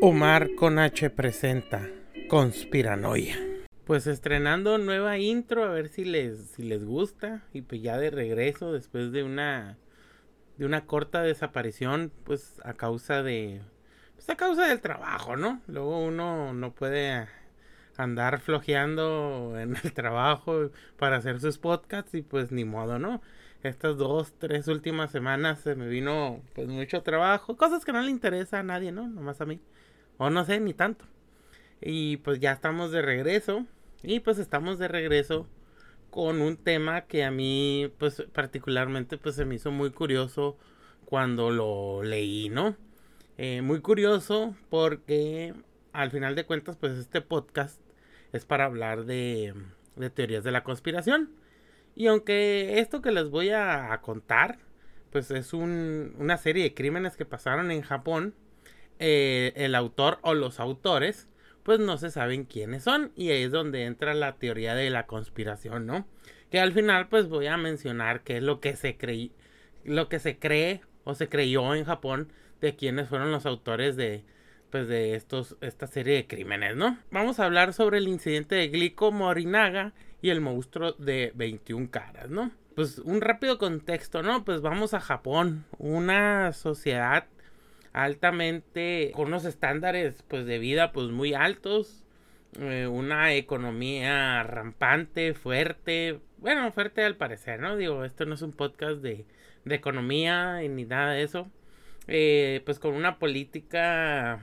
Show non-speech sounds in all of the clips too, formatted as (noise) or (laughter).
Omar con H presenta Conspiranoia. Pues estrenando nueva intro, a ver si les, si les gusta. Y pues ya de regreso, después de una, de una corta desaparición, pues a causa de, pues a causa del trabajo, ¿no? Luego uno no puede andar flojeando en el trabajo para hacer sus podcasts y pues ni modo, ¿no? Estas dos, tres últimas semanas se me vino pues mucho trabajo, cosas que no le interesa a nadie, ¿no? Nomás a mí. O no sé, ni tanto. Y pues ya estamos de regreso. Y pues estamos de regreso con un tema que a mí pues particularmente pues se me hizo muy curioso cuando lo leí, ¿no? Eh, muy curioso porque al final de cuentas pues este podcast es para hablar de, de teorías de la conspiración. Y aunque esto que les voy a, contar pues es un, una serie de crímenes que pasaron en Japón, eh, el autor o los autores, pues no se saben quiénes son. Y ahí es donde entra la teoría de la conspiración, ¿no? Que al final, pues voy a mencionar qué es lo que se cree, lo que se cree o se creyó en Japón de quiénes fueron los autores de, pues de estos, esta serie de crímenes, ¿no? Vamos a hablar sobre el incidente de Glico Morinaga y el monstruo de 21 caras, ¿no? Pues un rápido contexto, ¿no? Pues vamos a Japón, una sociedad altamente con unos estándares pues de vida pues muy altos eh, una economía rampante fuerte bueno fuerte al parecer no digo esto no es un podcast de, de economía ni nada de eso eh, pues con una política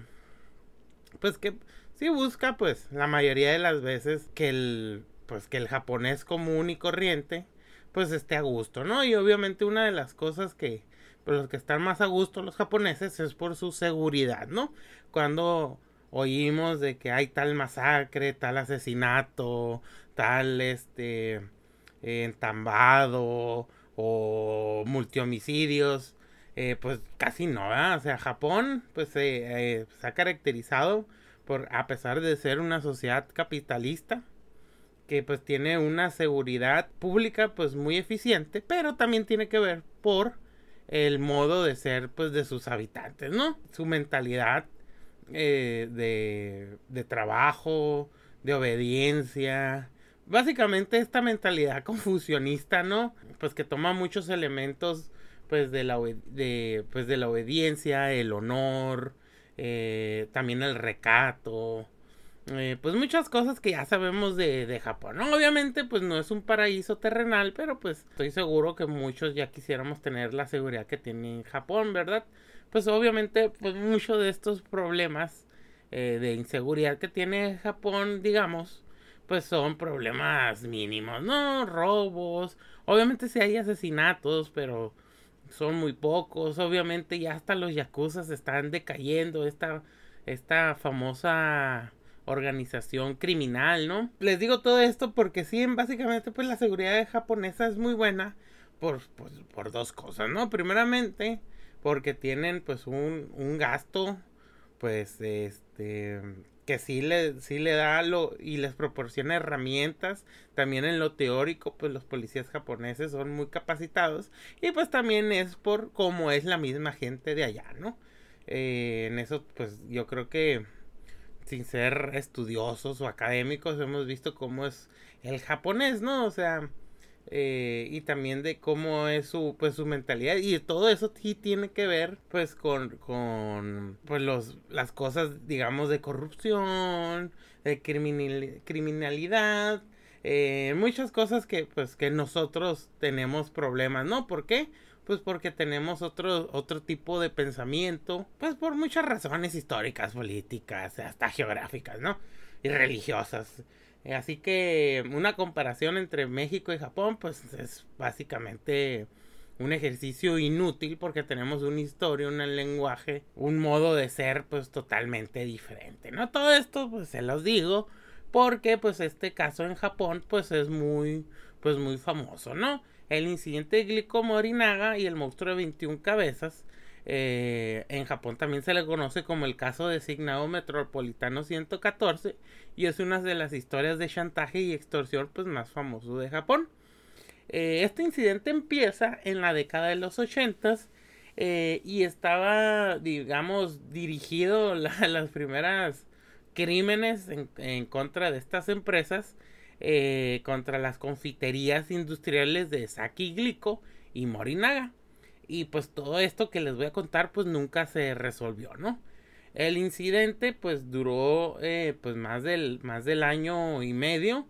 pues que sí busca pues la mayoría de las veces que el pues que el japonés común y corriente pues esté a gusto no y obviamente una de las cosas que pero los que están más a gusto los japoneses es por su seguridad, ¿no? Cuando oímos de que hay tal masacre, tal asesinato, tal este entambado o multihomicidios, eh, pues casi no, ¿verdad? O sea, Japón pues eh, se ha caracterizado por, a pesar de ser una sociedad capitalista, que pues tiene una seguridad pública pues muy eficiente, pero también tiene que ver por el modo de ser pues de sus habitantes, ¿no? Su mentalidad eh, de, de trabajo, de obediencia. Básicamente esta mentalidad (laughs) confusionista, ¿no? Pues que toma muchos elementos pues de la, de, pues, de la obediencia, el honor, eh, también el recato, eh, pues muchas cosas que ya sabemos de, de Japón. Obviamente, pues no es un paraíso terrenal, pero pues estoy seguro que muchos ya quisiéramos tener la seguridad que tiene Japón, ¿verdad? Pues obviamente, pues muchos de estos problemas eh, de inseguridad que tiene Japón, digamos, pues son problemas mínimos, ¿no? Robos, obviamente sí hay asesinatos, pero son muy pocos, obviamente ya hasta los yakuzas están decayendo, esta, esta famosa organización criminal, ¿no? Les digo todo esto porque sí, básicamente pues la seguridad japonesa es muy buena por, pues, por dos cosas, ¿no? Primeramente porque tienen pues un, un gasto pues este que sí le, sí le da lo y les proporciona herramientas también en lo teórico pues los policías japoneses son muy capacitados y pues también es por cómo es la misma gente de allá no eh, en eso pues yo creo que sin ser estudiosos o académicos, hemos visto cómo es el japonés, ¿no? O sea, eh, y también de cómo es su, pues, su mentalidad. Y todo eso sí tiene que ver, pues, con, con pues, los, las cosas, digamos, de corrupción, de criminalidad, eh, muchas cosas que, pues, que nosotros tenemos problemas, ¿no? ¿Por qué? Pues porque tenemos otro, otro tipo de pensamiento, pues por muchas razones históricas, políticas, hasta geográficas, ¿no? Y religiosas. Así que una comparación entre México y Japón, pues es básicamente un ejercicio inútil porque tenemos una historia, un lenguaje, un modo de ser pues totalmente diferente, ¿no? Todo esto pues se los digo porque pues este caso en Japón pues es muy pues muy famoso, ¿no? el incidente de Glico Morinaga y el monstruo de 21 cabezas. Eh, en Japón también se le conoce como el caso designado metropolitano 114 y es una de las historias de chantaje y extorsión pues más famoso de Japón. Eh, este incidente empieza en la década de los 80 eh, y estaba, digamos, dirigido (laughs) a las primeras crímenes en, contra de estas empresas, eh, contra las confiterías industriales de Saki Glico y Morinaga. Y pues todo esto que les voy a contar pues nunca se resolvió, ¿no? El incidente pues duró eh, pues más del, más del año y medio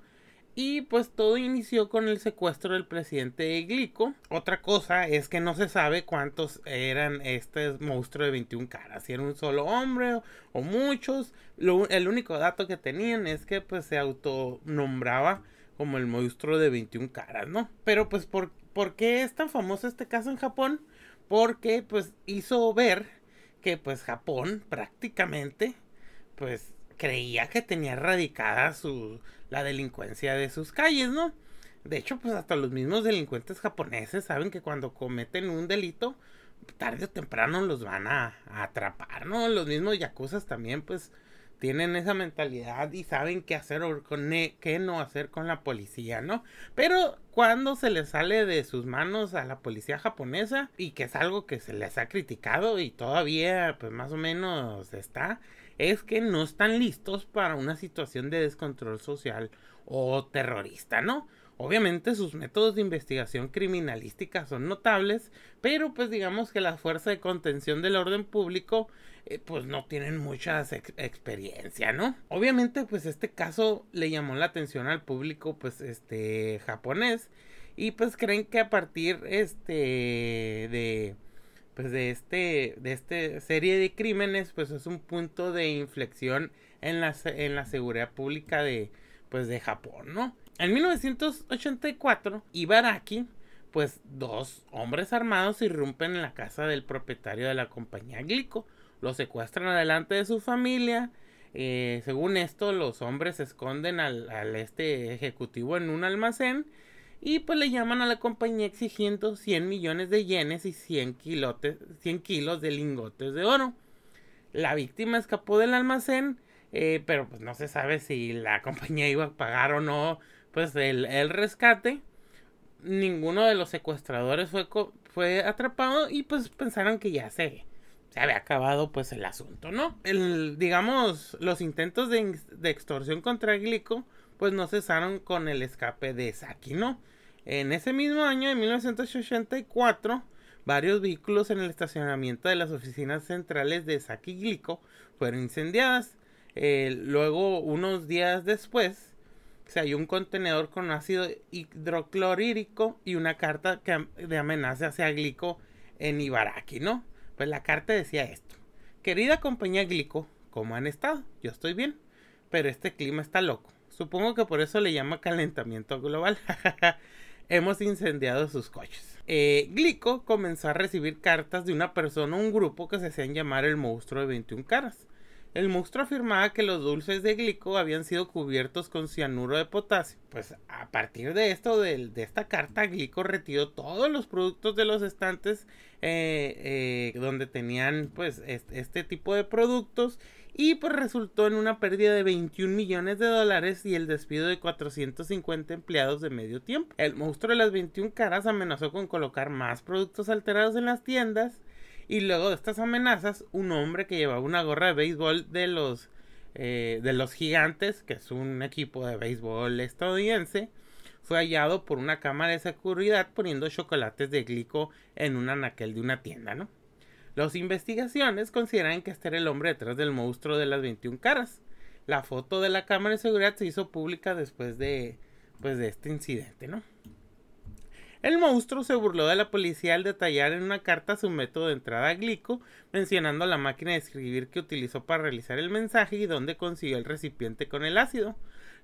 y pues todo inició con el secuestro del presidente Glico. Otra cosa es que no se sabe cuántos eran este monstruo de 21 caras. Si era un solo hombre o, muchos. el único dato que tenían es que pues se autonombraba como el monstruo de 21 caras, ¿no? Pero pues ¿por, ¿por qué es tan famoso este caso en Japón? Porque pues hizo ver que pues Japón prácticamente pues creía que tenía erradicada su la delincuencia de sus calles, ¿no? De hecho, pues hasta los mismos delincuentes japoneses saben que cuando cometen un delito, tarde o temprano los van a, atrapar, ¿no? Los mismos yakuzas también, pues, tienen esa mentalidad y saben qué hacer o con qué no hacer con la policía, ¿no? Pero cuando se les sale de sus manos a la policía japonesa y que es algo que se les ha criticado y todavía, pues, más o menos está, es que no están listos para una situación de descontrol social o terrorista, ¿no? Obviamente sus métodos de investigación criminalística son notables, pero pues digamos que la fuerza de contención del orden público eh, pues no tienen mucha experiencia, ¿no? Obviamente pues este caso le llamó la atención al público pues este japonés y pues creen que a partir este de pues de este de esta serie de crímenes pues es un punto de inflexión en la, en la seguridad pública de pues de Japón, ¿no? En 1984 Ibaraki pues dos hombres armados irrumpen en la casa del propietario de la compañía Glico, lo secuestran adelante de su familia, eh, según esto los hombres esconden al, al este ejecutivo en un almacén y pues le llaman a la compañía exigiendo 100 millones de yenes y 100, 100 kilos de lingotes de oro. La víctima escapó del almacén, eh, pero pues no se sabe si la (laughs) compañía iba a pagar o no pues el, el rescate. Ninguno de los secuestradores fue, fue atrapado y pues pensaron que ya se, se había acabado pues el asunto, ¿no? El, digamos, los intentos de, de extorsión contra Glico pues no cesaron con el escape de Saki, ¿no? En ese mismo año, en 1984, varios vehículos en el estacionamiento de las oficinas centrales de Saki Glico fueron incendiadas. Eh, luego, unos días después, se halló un contenedor con ácido hidroclorírico y una carta de amenaza hacia Glico en Ibaraki, ¿no? Pues la carta decía esto. Querida compañía Glico, ¿cómo han estado? Yo estoy bien, pero este clima está loco. Supongo que por eso le llama calentamiento global. (laughs) hemos incendiado sus coches. Eh, Glico comenzó a recibir cartas de una persona o un grupo que se hacían llamar el monstruo de 21 caras. El monstruo afirmaba que los dulces de glico habían sido cubiertos con cianuro de potasio. Pues a partir de esto, de, esta carta, glico retiró todos los productos de los estantes eh, eh, donde tenían pues este tipo de productos y pues resultó en una pérdida de 21 millones de dólares y el despido de 450 empleados de medio tiempo. El monstruo de las 21 caras amenazó con colocar más productos alterados en las tiendas y luego de estas amenazas un hombre que llevaba una gorra de béisbol de los eh, de los gigantes, que es un equipo de béisbol estadounidense, fue hallado por una cámara de seguridad poniendo chocolates de glico en un anaquel de una tienda, ¿no? Las investigaciones consideran que este era el hombre detrás del monstruo de las 21 caras. La foto de la cámara de seguridad se hizo pública después de, pues, de este incidente, ¿no? El monstruo se burló de la policía al detallar en una carta su método de entrada a Glico, mencionando la máquina de escribir que utilizó para realizar el mensaje y dónde consiguió el recipiente con el ácido.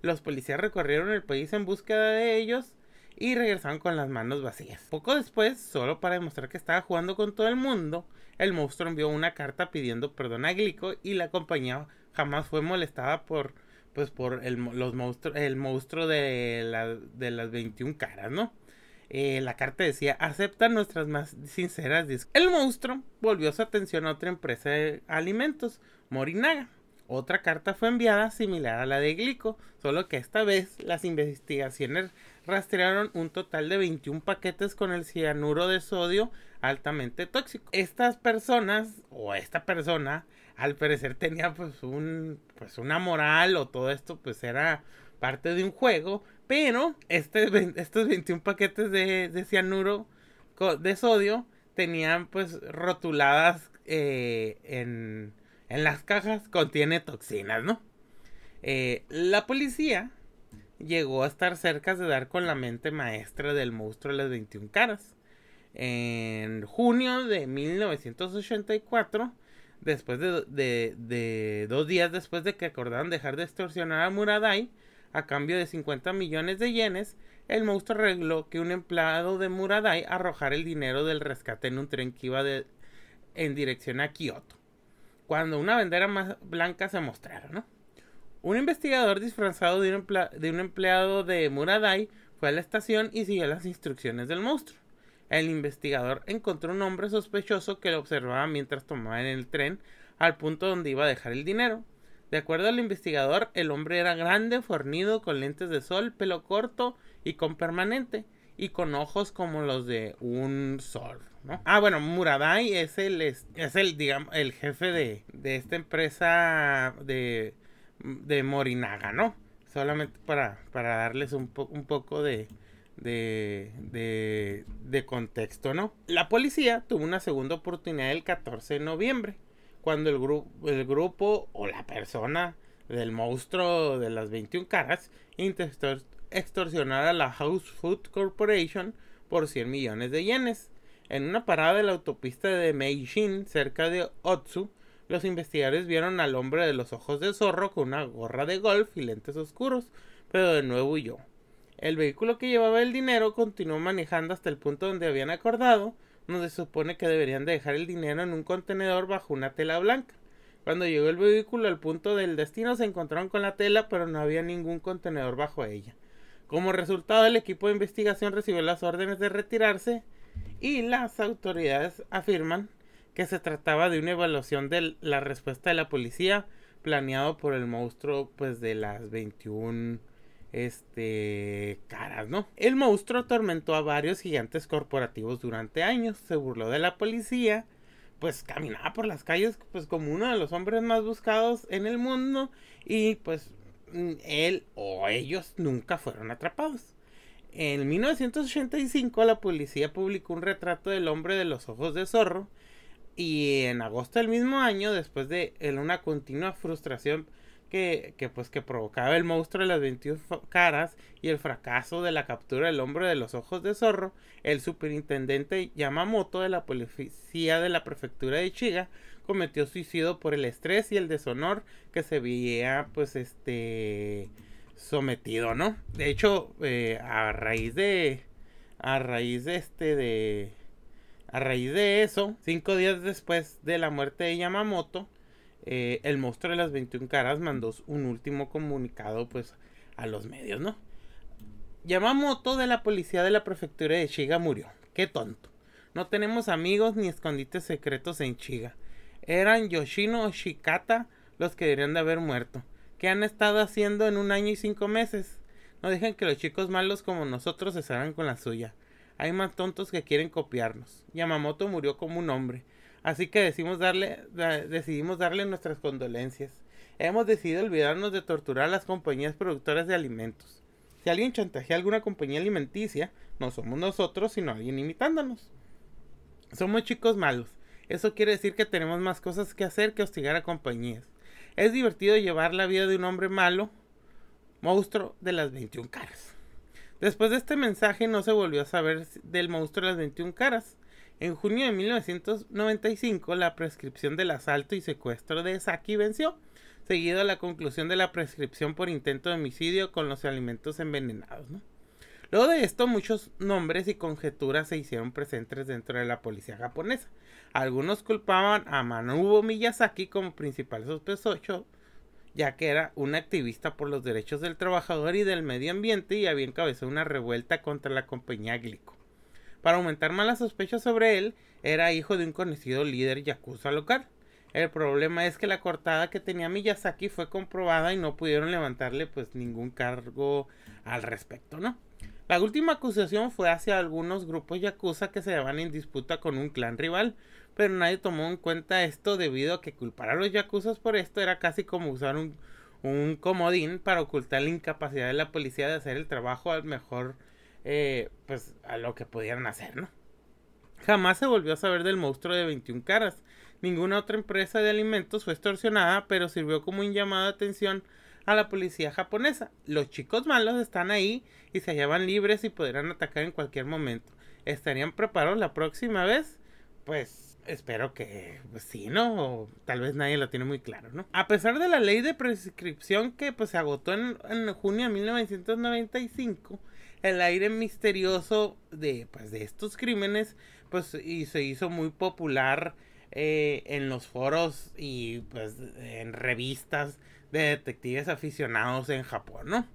Los policías recorrieron el país en búsqueda de ellos y regresaron con las manos vacías. Poco después, solo para demostrar que estaba jugando con todo el mundo, el monstruo envió una carta pidiendo perdón a Glico y la compañía jamás fue molestada por pues por el, los monstruos, el monstruo de, de las 21 caras, ¿no? Eh, la carta decía, acepta nuestras más sinceras disculpas. El monstruo volvió su atención a otra empresa de alimentos, Morinaga. Otra carta fue enviada similar a la de Glico, solo que esta vez las investigaciones rastrearon un total de 21 paquetes con el cianuro de sodio altamente tóxico. Estas personas o esta persona al parecer tenía pues un pues una moral o todo esto pues era parte de un juego, pero este, estos 21 paquetes de, de cianuro de sodio tenían pues rotuladas eh, en las cajas contiene toxinas, ¿no? Eh, la policía llegó a estar cerca de dar con la mente maestra del monstruo de las 21 caras. En junio de 1984, después de, dos días después de que acordaron dejar de extorsionar a Muradai, a cambio de 50 millones de yenes, el monstruo arregló que un empleado de Muradai arrojara el dinero del rescate en un tren que iba en dirección a Kioto cuando una bandera más blanca se mostrara, ¿no? Un investigador disfrazado de un, de un empleado de Muradai fue a la estación y siguió las instrucciones del monstruo. El investigador encontró un hombre sospechoso que lo observaba mientras tomaba en el tren al punto donde iba a dejar el dinero. De acuerdo al investigador, el hombre era grande, fornido, con lentes de sol, pelo corto y con permanente, y con ojos como los de un sol. Ah, bueno, Muradai es el, es, el, digamos, el jefe de, de esta empresa de, de Morinaga, ¿no? Solamente para, para darles un, un poco de, de, de, de, contexto, ¿no? La policía tuvo una segunda oportunidad el 14 de noviembre, cuando el, grupo el grupo o la persona del monstruo de las 21 caras intentó extorsionar a la House Food Corporation por 100 millones de yenes. En una parada de la autopista de Meijin, cerca de Otsu, los investigadores vieron al hombre de los ojos de zorro con una gorra de golf y lentes oscuros, pero de nuevo huyó. El vehículo que llevaba el dinero continuó manejando hasta el punto donde habían acordado, donde se supone que deberían dejar el dinero en un contenedor bajo una tela blanca. Cuando llegó el vehículo al punto del destino se encontraron con la tela, pero no había ningún contenedor bajo ella. Como resultado, el equipo de investigación recibió las órdenes de retirarse y las autoridades afirman que se trataba de una evaluación de la respuesta de la policía planeado por el monstruo pues de las 21 este caras, ¿no? El monstruo atormentó a varios gigantes corporativos durante años, se burló de la policía, pues caminaba por las calles pues como uno de los hombres más buscados en el mundo y pues él o ellos nunca fueron atrapados. En 1985 la policía publicó un retrato del hombre de los ojos de zorro y en agosto del mismo año, después de una continua frustración que, pues que provocaba el monstruo de las 21 caras y el fracaso de la captura del hombre de los ojos de zorro, el superintendente Yamamoto de la policía de la prefectura de Chiga cometió suicidio por el estrés y el deshonor que se veía pues este sometido, ¿no? De hecho, eh, a raíz de. A raíz de este de. A raíz de eso, cinco días después de la muerte de Yamamoto, eh, el monstruo de las 21 caras mandó un último comunicado, pues, a los medios, ¿no? Yamamoto de la policía de la prefectura de Shiga murió. Qué tonto. No tenemos amigos ni escondites secretos en Shiga. Eran Yoshino o Shikata los que deberían de haber muerto. ¿Qué han estado haciendo en un año y cinco meses? No dejen que los chicos malos como nosotros se salgan con la suya. Hay más tontos que quieren copiarnos. Yamamoto murió como un hombre. Así que decidimos darle, decidimos darle nuestras condolencias. Hemos decidido olvidarnos de torturar a las compañías productoras de alimentos. Si alguien chantajea a alguna compañía alimenticia, no somos nosotros, sino alguien imitándonos. Somos chicos malos. Eso quiere decir que tenemos más cosas que hacer que hostigar a compañías. Es divertido llevar la vida de un hombre malo, monstruo de las 21 caras. Después de este mensaje no se volvió a saber del monstruo de las 21 caras. En junio de 1995 la prescripción del asalto y secuestro de Saki venció, seguido a la conclusión de la prescripción por intento de homicidio con los alimentos envenenados. Luego de esto, muchos nombres y conjeturas se hicieron presentes dentro de la policía japonesa. Algunos culpaban a Manobu Miyazaki como principal sospechoso, ya que era un activista por los derechos del trabajador y del medio ambiente y había encabezado una revuelta contra la compañía Glico. Para aumentar más las sospechas sobre él, era hijo de un conocido líder yakuza local. El problema es que la cortada que tenía Miyazaki fue comprobada y no pudieron levantarle pues ningún cargo al respecto, ¿no? La última acusación fue hacia algunos grupos yakuza que se llevan en disputa con un clan rival, pero nadie tomó en cuenta esto debido a que culpar a los yakuzas por esto era casi como usar un, un comodín para ocultar la incapacidad de la policía de hacer el trabajo al mejor, eh, pues a lo que pudieran hacer, ¿no? Jamás se volvió a saber del monstruo de 21 caras. Ninguna otra empresa de alimentos fue extorsionada, pero sirvió como un llamado de atención a la policía japonesa. Los chicos malos están ahí y se hallaban libres y podrán atacar en cualquier momento. ¿Estarían preparados la próxima vez? Pues espero que pues, sí, ¿no? O tal vez nadie lo tiene muy claro, ¿no? A pesar de la ley de prescripción que pues se agotó en, en junio de 1995, el aire misterioso de pues de estos crímenes pues y se hizo muy popular eh, en los foros y pues en revistas de detectives aficionados en Japón, ¿no?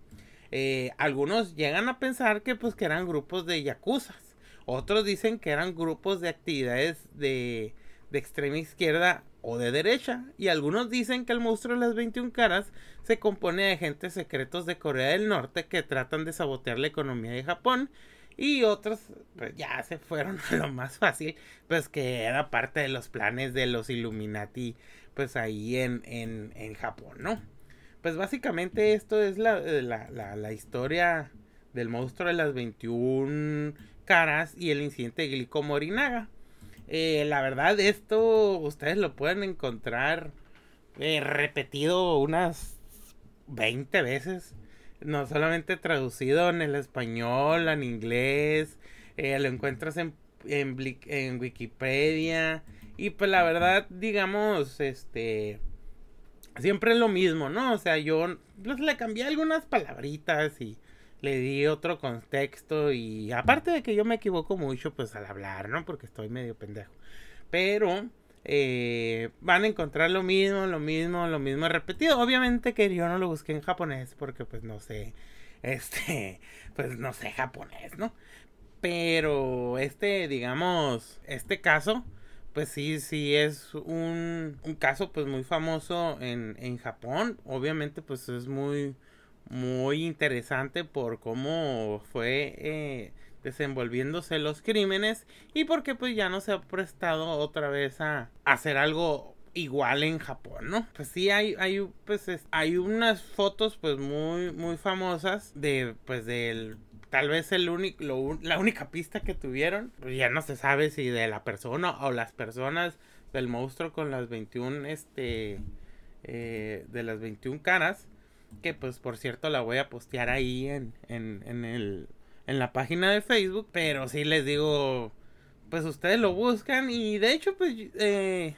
Eh, algunos llegan a pensar que pues que eran grupos de yakuzas. Otros dicen que eran grupos de actividades de, de extrema izquierda o de derecha. Y algunos dicen que el monstruo de las 21 caras se compone de agentes secretos de Corea del Norte que tratan de sabotear la economía de Japón y otros, pues ya se fueron (laughs) a lo más fácil, pues que era parte de los planes de los Illuminati, pues ahí en, en, en Japón, ¿no? Pues básicamente esto es la, la, la, historia del monstruo de las 21 caras y el incidente de Glico Morinaga. Eh, la verdad, esto ustedes lo pueden encontrar eh, repetido unas 20 veces no solamente traducido en el español, en inglés, eh, lo encuentras en, en, en, Wikipedia. Y pues la verdad, digamos, este, siempre es lo mismo, ¿no? O sea, yo pues, le cambié algunas palabritas y le di otro contexto y aparte de que yo me equivoco mucho, pues al hablar, ¿no? Porque estoy medio pendejo. Pero eh, van a encontrar lo mismo, lo mismo, lo mismo repetido. Obviamente que yo no lo busqué en japonés porque pues no sé, (laughs) este, pues no sé japonés, ¿no? Pero este, digamos, este caso, pues sí, sí es un, un caso pues muy famoso en, en Japón. Obviamente pues es muy, muy interesante por cómo fue... Eh, desenvolviéndose los crímenes y porque pues ya no se ha prestado otra vez a hacer algo igual en Japón, ¿no? Pues sí hay hay pues hay unas fotos pues muy muy famosas de pues del tal vez el único la única pista que tuvieron, pues ya no se sabe si de la persona o las personas del monstruo con las 21 este eh, de las 21 caras que pues por cierto la voy a postear ahí en, en, en el en la página de Facebook, pero sí les digo, pues ustedes lo buscan y de hecho, pues, eh,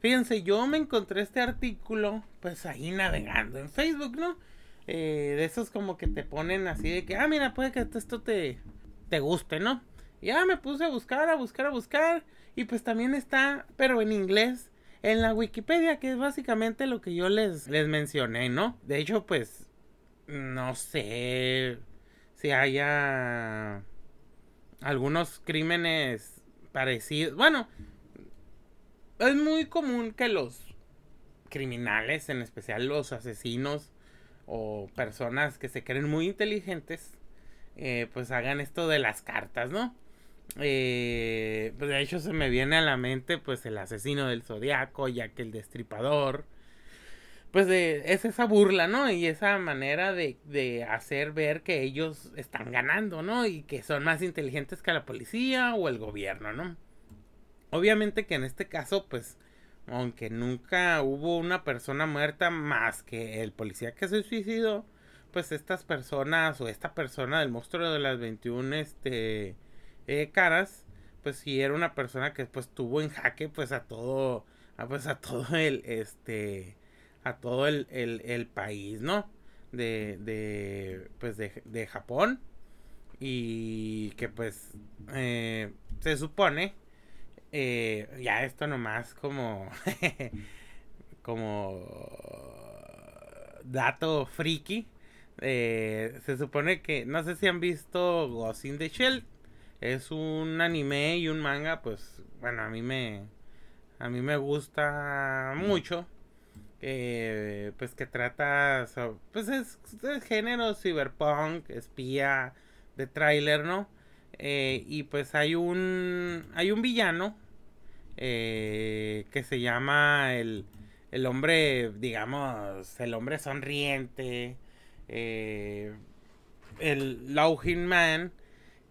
fíjense, yo me encontré este artículo, pues ahí navegando en Facebook, ¿no? Eh, de esos como que te ponen así de que, ah, mira, puede que esto te, te guste, ¿no? Ya me puse a buscar, a buscar, a buscar, y pues también está, pero en inglés, en la Wikipedia, que es básicamente lo que yo les, les mencioné, ¿no? De hecho, pues, no sé, si haya algunos crímenes parecidos. Bueno, es muy común que los criminales, en especial los asesinos o personas que se creen muy inteligentes, eh, pues hagan esto de las cartas, ¿no? Eh, pues de hecho se me viene a la mente pues el asesino del zodiaco, ya que el destripador, pues de, es esa burla, ¿no? Y esa manera de, de hacer ver que ellos están ganando, ¿no? Y que son más inteligentes que la policía o el gobierno, ¿no? Obviamente que en este caso, pues, aunque nunca hubo una persona muerta más que el policía que se suicidó, pues estas personas o esta persona del monstruo de las 21 este, eh, caras, pues sí era una persona que pues tuvo en jaque pues a todo, a, pues a todo el, este, a todo el, el, país, ¿no? De, de, pues de, de Japón. Y que pues eh, se supone, eh, ya esto nomás como, (laughs) como dato friki, eh, se supone que, no sé si han visto Ghost in the Shell, es un anime y un manga, pues bueno, a mí me, a mí me gusta mucho. pues que trata, pues es, género cyberpunk, espía, de tráiler, ¿no? Eh, y pues hay un, hay un villano eh, que se llama el, el hombre, digamos, el hombre sonriente, eh, el Laughing Man,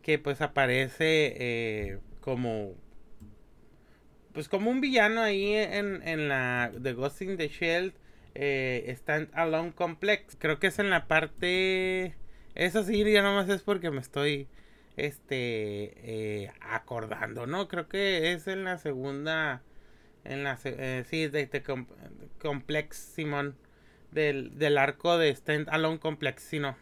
que pues aparece eh, como pues como un villano ahí en, en la The Ghost in the Shell eh, Stand Alone Complex. Creo que es en la parte... Eso sí, ya nomás es porque me estoy este eh, acordando, ¿no? Creo que es en la segunda... En la... Eh, sí, de, de Complex Simón. Del, del arco de Stand Alone Complex, si no.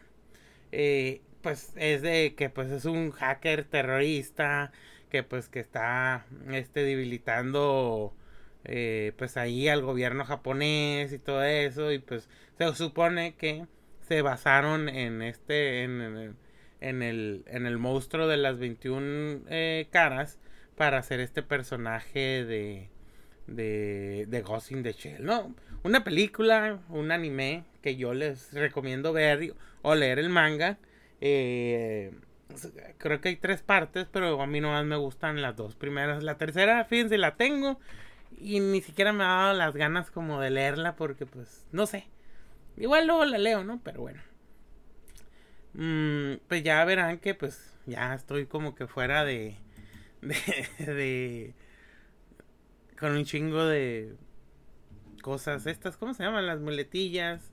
Pues es de que pues es un hacker terrorista que pues que está este debilitando eh, pues ahí al gobierno japonés y todo eso y pues se supone que se basaron en este en, en, el en el monstruo de las 21 eh, caras para hacer este personaje de de, de Ghost in the Shell, ¿no? Una película, un anime que yo les recomiendo ver o leer el manga eh, creo que hay tres partes, pero a mí nomás me gustan las dos primeras. La tercera, fíjense, la tengo y ni siquiera me ha dado las ganas como de leerla porque pues no sé. Igual luego la leo, ¿no? Pero bueno. Mm, pues ya verán que pues ya estoy como que fuera de, (laughs) de, de con un chingo de cosas estas, ¿cómo se llaman? Las muletillas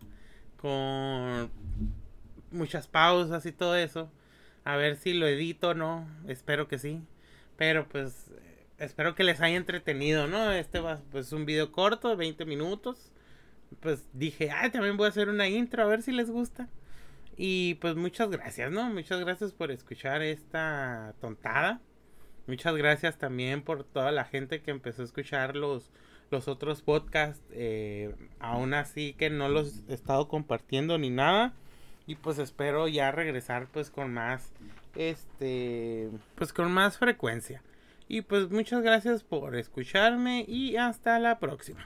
con muchas pausas y todo eso. A ver si lo edito o no. Espero que sí. Pero pues espero que les haya entretenido, ¿no? Este va pues un video corto de 20 minutos. Pues dije, ay, también voy a hacer una intro a ver si les gusta. Y pues muchas gracias, ¿no? Muchas gracias por escuchar esta tontada. Muchas gracias también por toda la gente que empezó a escuchar los, los otros podcasts. Eh, aún así que no los he estado compartiendo ni nada. Y pues espero ya regresar pues con más, este, pues con más frecuencia. Y pues muchas gracias por escucharme y hasta la próxima.